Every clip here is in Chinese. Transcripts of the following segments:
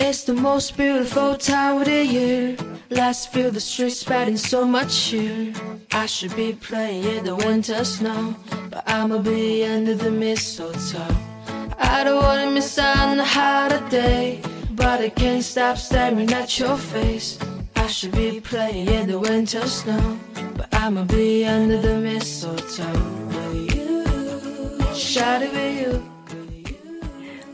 It's the most beautiful time of the year. Let's feel the streets spreading so much cheer. I should be playing in the winter snow, but I'ma be under the mistletoe. I don't wanna miss out on the holiday, but I can't stop staring at your face. I should be playing in the winter snow, but I'ma be under the mistletoe. Will you? Shout it with you.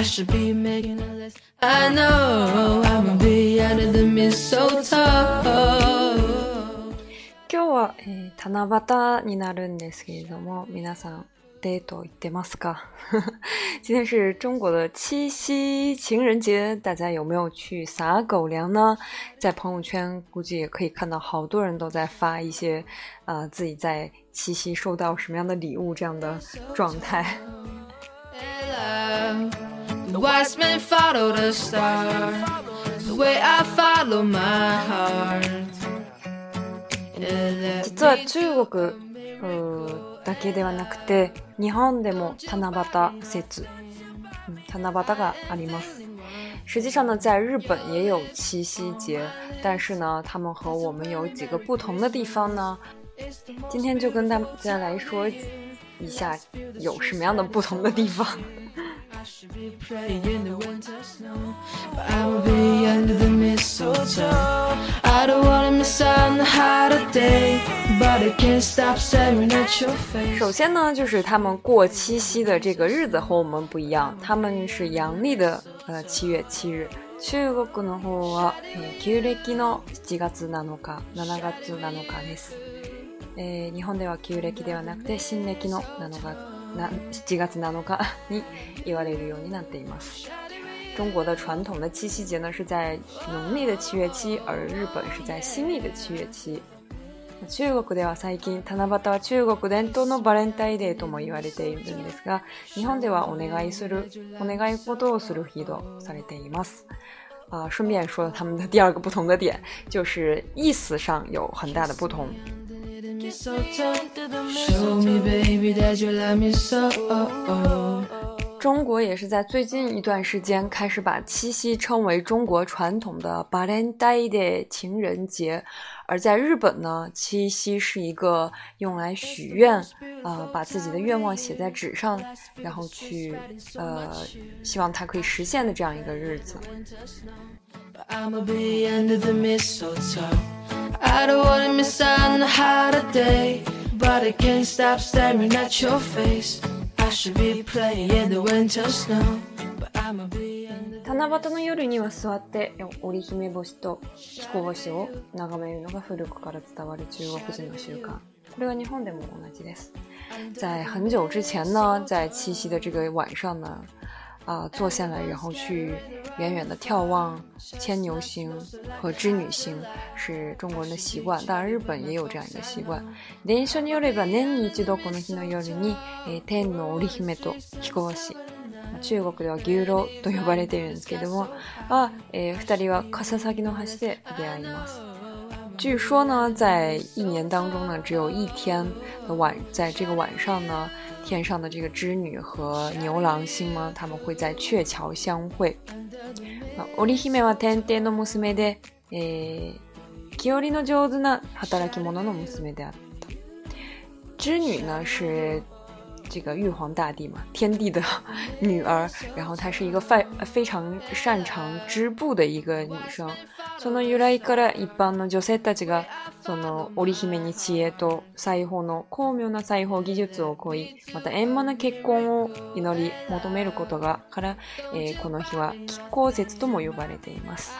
I making list. I I'm mistletoe. should the know under be be a a 今日は七夕情人节，大家有没有去撒狗粮呢？在朋友圈估计也可以看到好多人都在发一些呃、自己在七夕收到什么样的礼物这样的状态。The wise men follow the star, the way I follow my heart. 実は中国だけではなくて日本でも七夕節七夕があります。实际上呢，在日本也有七夕节，但是呢，他们和我们有几个不同的地方呢。今天就跟大家来说一下有什么样的不同的地方。首先呢，就是他们过七夕的这个日子和我们不一样，他们是阳历的呃七月七日。中国の方は、えー、旧暦の7月7日、7月7日です、えー、日本では旧暦ではなくて新暦の7月な7月7日に言われるようになっています。中国的传统的七夕节呢是在农历的七月七，而日本是在新历的七月七。中国では最近、七夕は中国伝統のバレンタインデーとも言われているんですが、日本ではお願いする、お願い事をする日とされています。あ、呃，顺便说了他们的第二个不同的点，就是意思上有很大的不同。Show me, baby, that you love me so. 中国也是在最近一段时间开始把七夕称为中国传统的 b a l e n t i d e 情人节，而在日本呢，七夕是一个用来许愿，啊，把自己的愿望写在纸上，然后去呃，希望它可以实现的这样一个日子。七夕の夜には座って織姫星と彦星を眺めるのが古くから伝わる中国人の習慣。これは日本でも同じです。在很久之前呢，在七夕的这个晚上呢，啊，坐下来，然后去远远的眺望牵牛星和织女星，是中国人的习惯。当然，日本也有这样个习惯。伝書によれば、年に一度この日の夜に天の織姫と彦星、中国では牛郎と呼ばれているけれども、あ、え、二人は笠崎の橋で出会います。据说呢，在一年当中呢，只有一天的晚，在这个晚上呢。天上的这个织女和牛郎星吗？他们会在鹊桥相会。啊，我里希梅瓦坦蒂诺姆斯梅德，诶，基奥里的王子呢？他带来基莫诺织女呢是这个玉皇大帝嘛，天帝的女儿，然后她是一个非非常擅长织布的一个女生。その由来から一般の女性たちがその織姫に知恵と裁縫の巧妙な裁縫技術を請いまた円満な結婚を祈り求めることがから、えー、この日は亀甲節とも呼ばれています。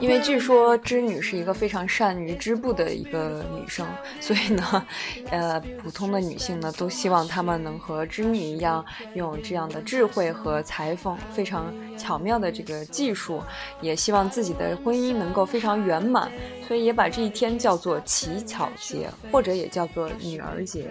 因为据说织女是一个非常善于织布的一个女生，所以呢，呃，普通的女性呢都希望她们能和织女一样，拥有这样的智慧和裁缝非常巧妙的这个技术，也希望自己的婚姻能够非常圆满，所以也把这一天叫做乞巧节，或者也叫做女儿节。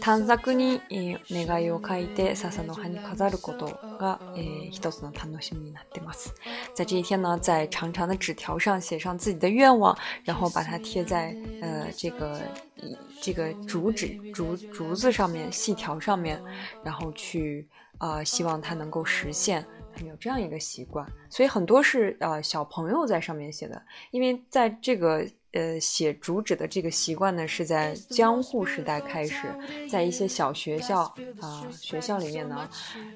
短则，に願いを書いて笹の葉に飾ることが一つの楽しみになってます。在 Gian 的桌上，长长的纸条上写上自己的愿望，然后把它贴在呃这个这个竹纸竹竹子上面细条上面，然后去啊希望它能够实现。有这样一个习惯，所以很多是呃小朋友在上面写的，因为在这个。呃，写主旨的这个习惯呢，是在江户时代开始，在一些小学校啊，学校里面呢，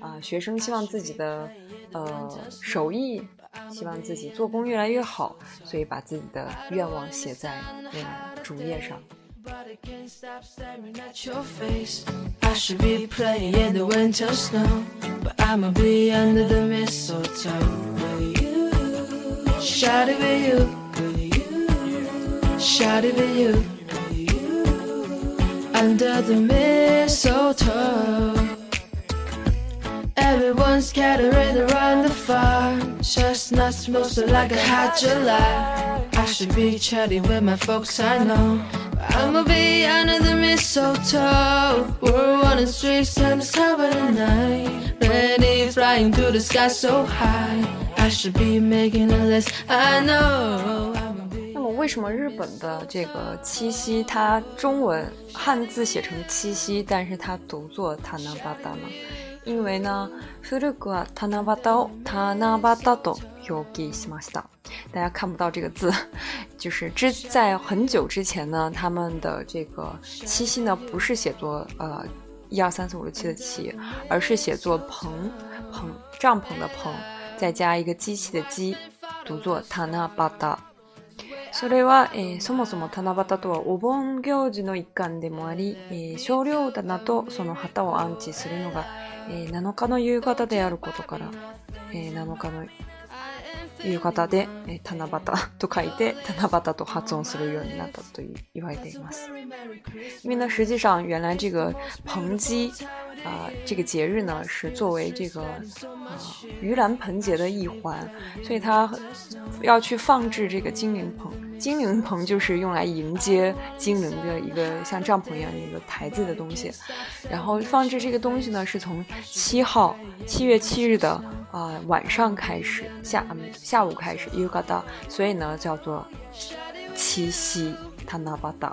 啊，学生希望自己的呃手艺，希望自己做工越来越好，所以把自己的愿望写在那个竹叶上。shouted at you under the mistletoe. Everyone scattered around the fire. Chestnuts smoking like a hot July. I should be chatting with my folks, I know. But I'ma be under the mistletoe. We're on the streets and it's top the night. Ready flying through the sky so high. I should be making a list, I know. 为什么日本的这个七夕，它中文汉字写成七夕，但是它读作 t a n a b a a 因为呢，フルクはタナバタをタナバタと表記しました。大家看不到这个字，就是之在很久之前呢，他们的这个七夕呢，不是写作呃一二三四五六七的七，而是写作“棚棚帐篷”的棚，再加一个机器的机，读作 t a n a b a a それは、えー、そもそも七夕とはお盆行事の一環でもあり、えー、少量棚とその旗を安置するのが、えー、7日の夕方であることから、えー、7日のいう方で、え、タナバと書いて、七夕と発音するようになったと言われています。因为呢，实际上原来这个盆祭啊，这个节日呢是作为这个啊盂兰盆节的一环，所以它要去放置这个精灵盆。精灵棚就是用来迎接精灵的一个像帐篷一样的一个牌子的东西，然后放置这个东西呢是从七号七月七日的啊晚上开始下下午开始，Ugadada，所以呢叫做七夕 TANABADA。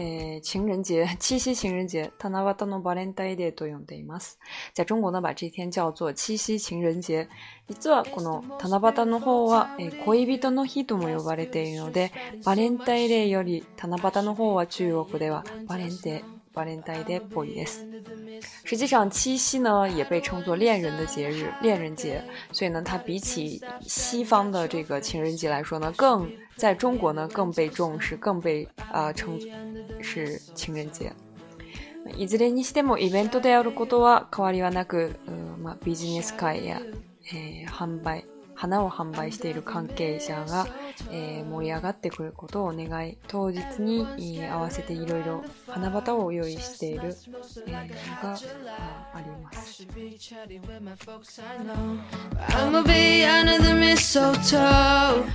えー，情人节、七夕情人节、七夕のバレンタインデーと呼んでいます。在中国呢，把这天叫做七夕情人节。実はこの七夕の方は、えー、恋人の日とも呼ばれているので、バレンタインデーより七夕の方は中国ではバレンデー。实际上，七夕呢也被称作恋人的节日，恋人节。所以呢，它比起西方的这个情人节来说呢，更在中国呢更被重视，更被呃称是情人节。いずれにしてもイベントであることは変わりはなく、まあビジネスや販売。花を販売している関係者が燃え上がってくることを願い、当日に合わせていろいろ花束を用意しているがあります。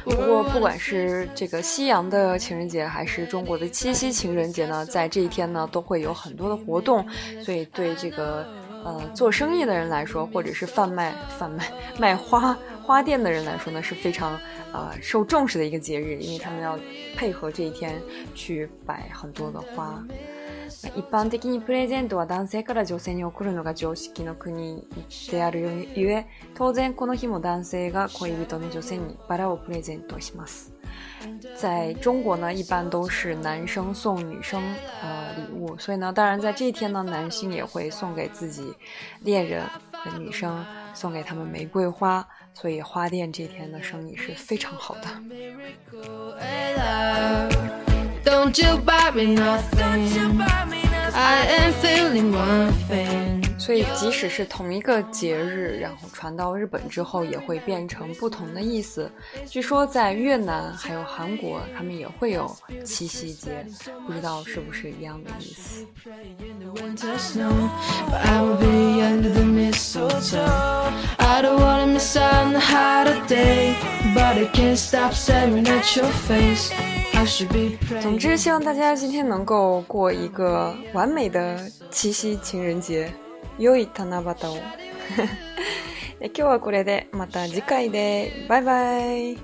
不过，不管是这个西洋的情人节，还是中国的七夕情人节呢，在这一天呢，都会有很多的活动，所以对这个呃做生意的人来说，或者是贩卖、贩卖、卖花。花店的人来说呢，是非常，呃，受重视的一个节日，因为他们要配合这一天去摆很多的花。一般的にプレゼントは男性から女性にるのが常識の国であるゆえ、当然この日も男性が恋人の女性にバラをプレゼントします。在中国呢，一般都是男生送女生，呃，礼物，所以呢，当然在这一天呢，男性也会送给自己恋人的女生，送给他们玫瑰花。所以花店这天的生意是非常好的。所以即使是同一个节日，然后传到日本之后，也会变成不同的意思。据说在越南还有韩国，他们也会有七夕节，不知道是不是一样的意思。I don't wanna miss out on the holiday, but I can't stop staring at your face. 总之，希望大家今天能够过一个完美的七夕情人节。良い七夕を今日はこれで、また次回で。バイバイ。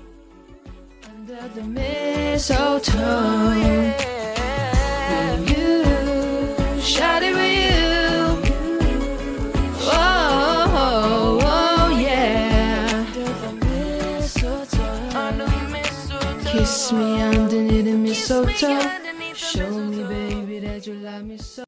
Show me, baby, that you love me so.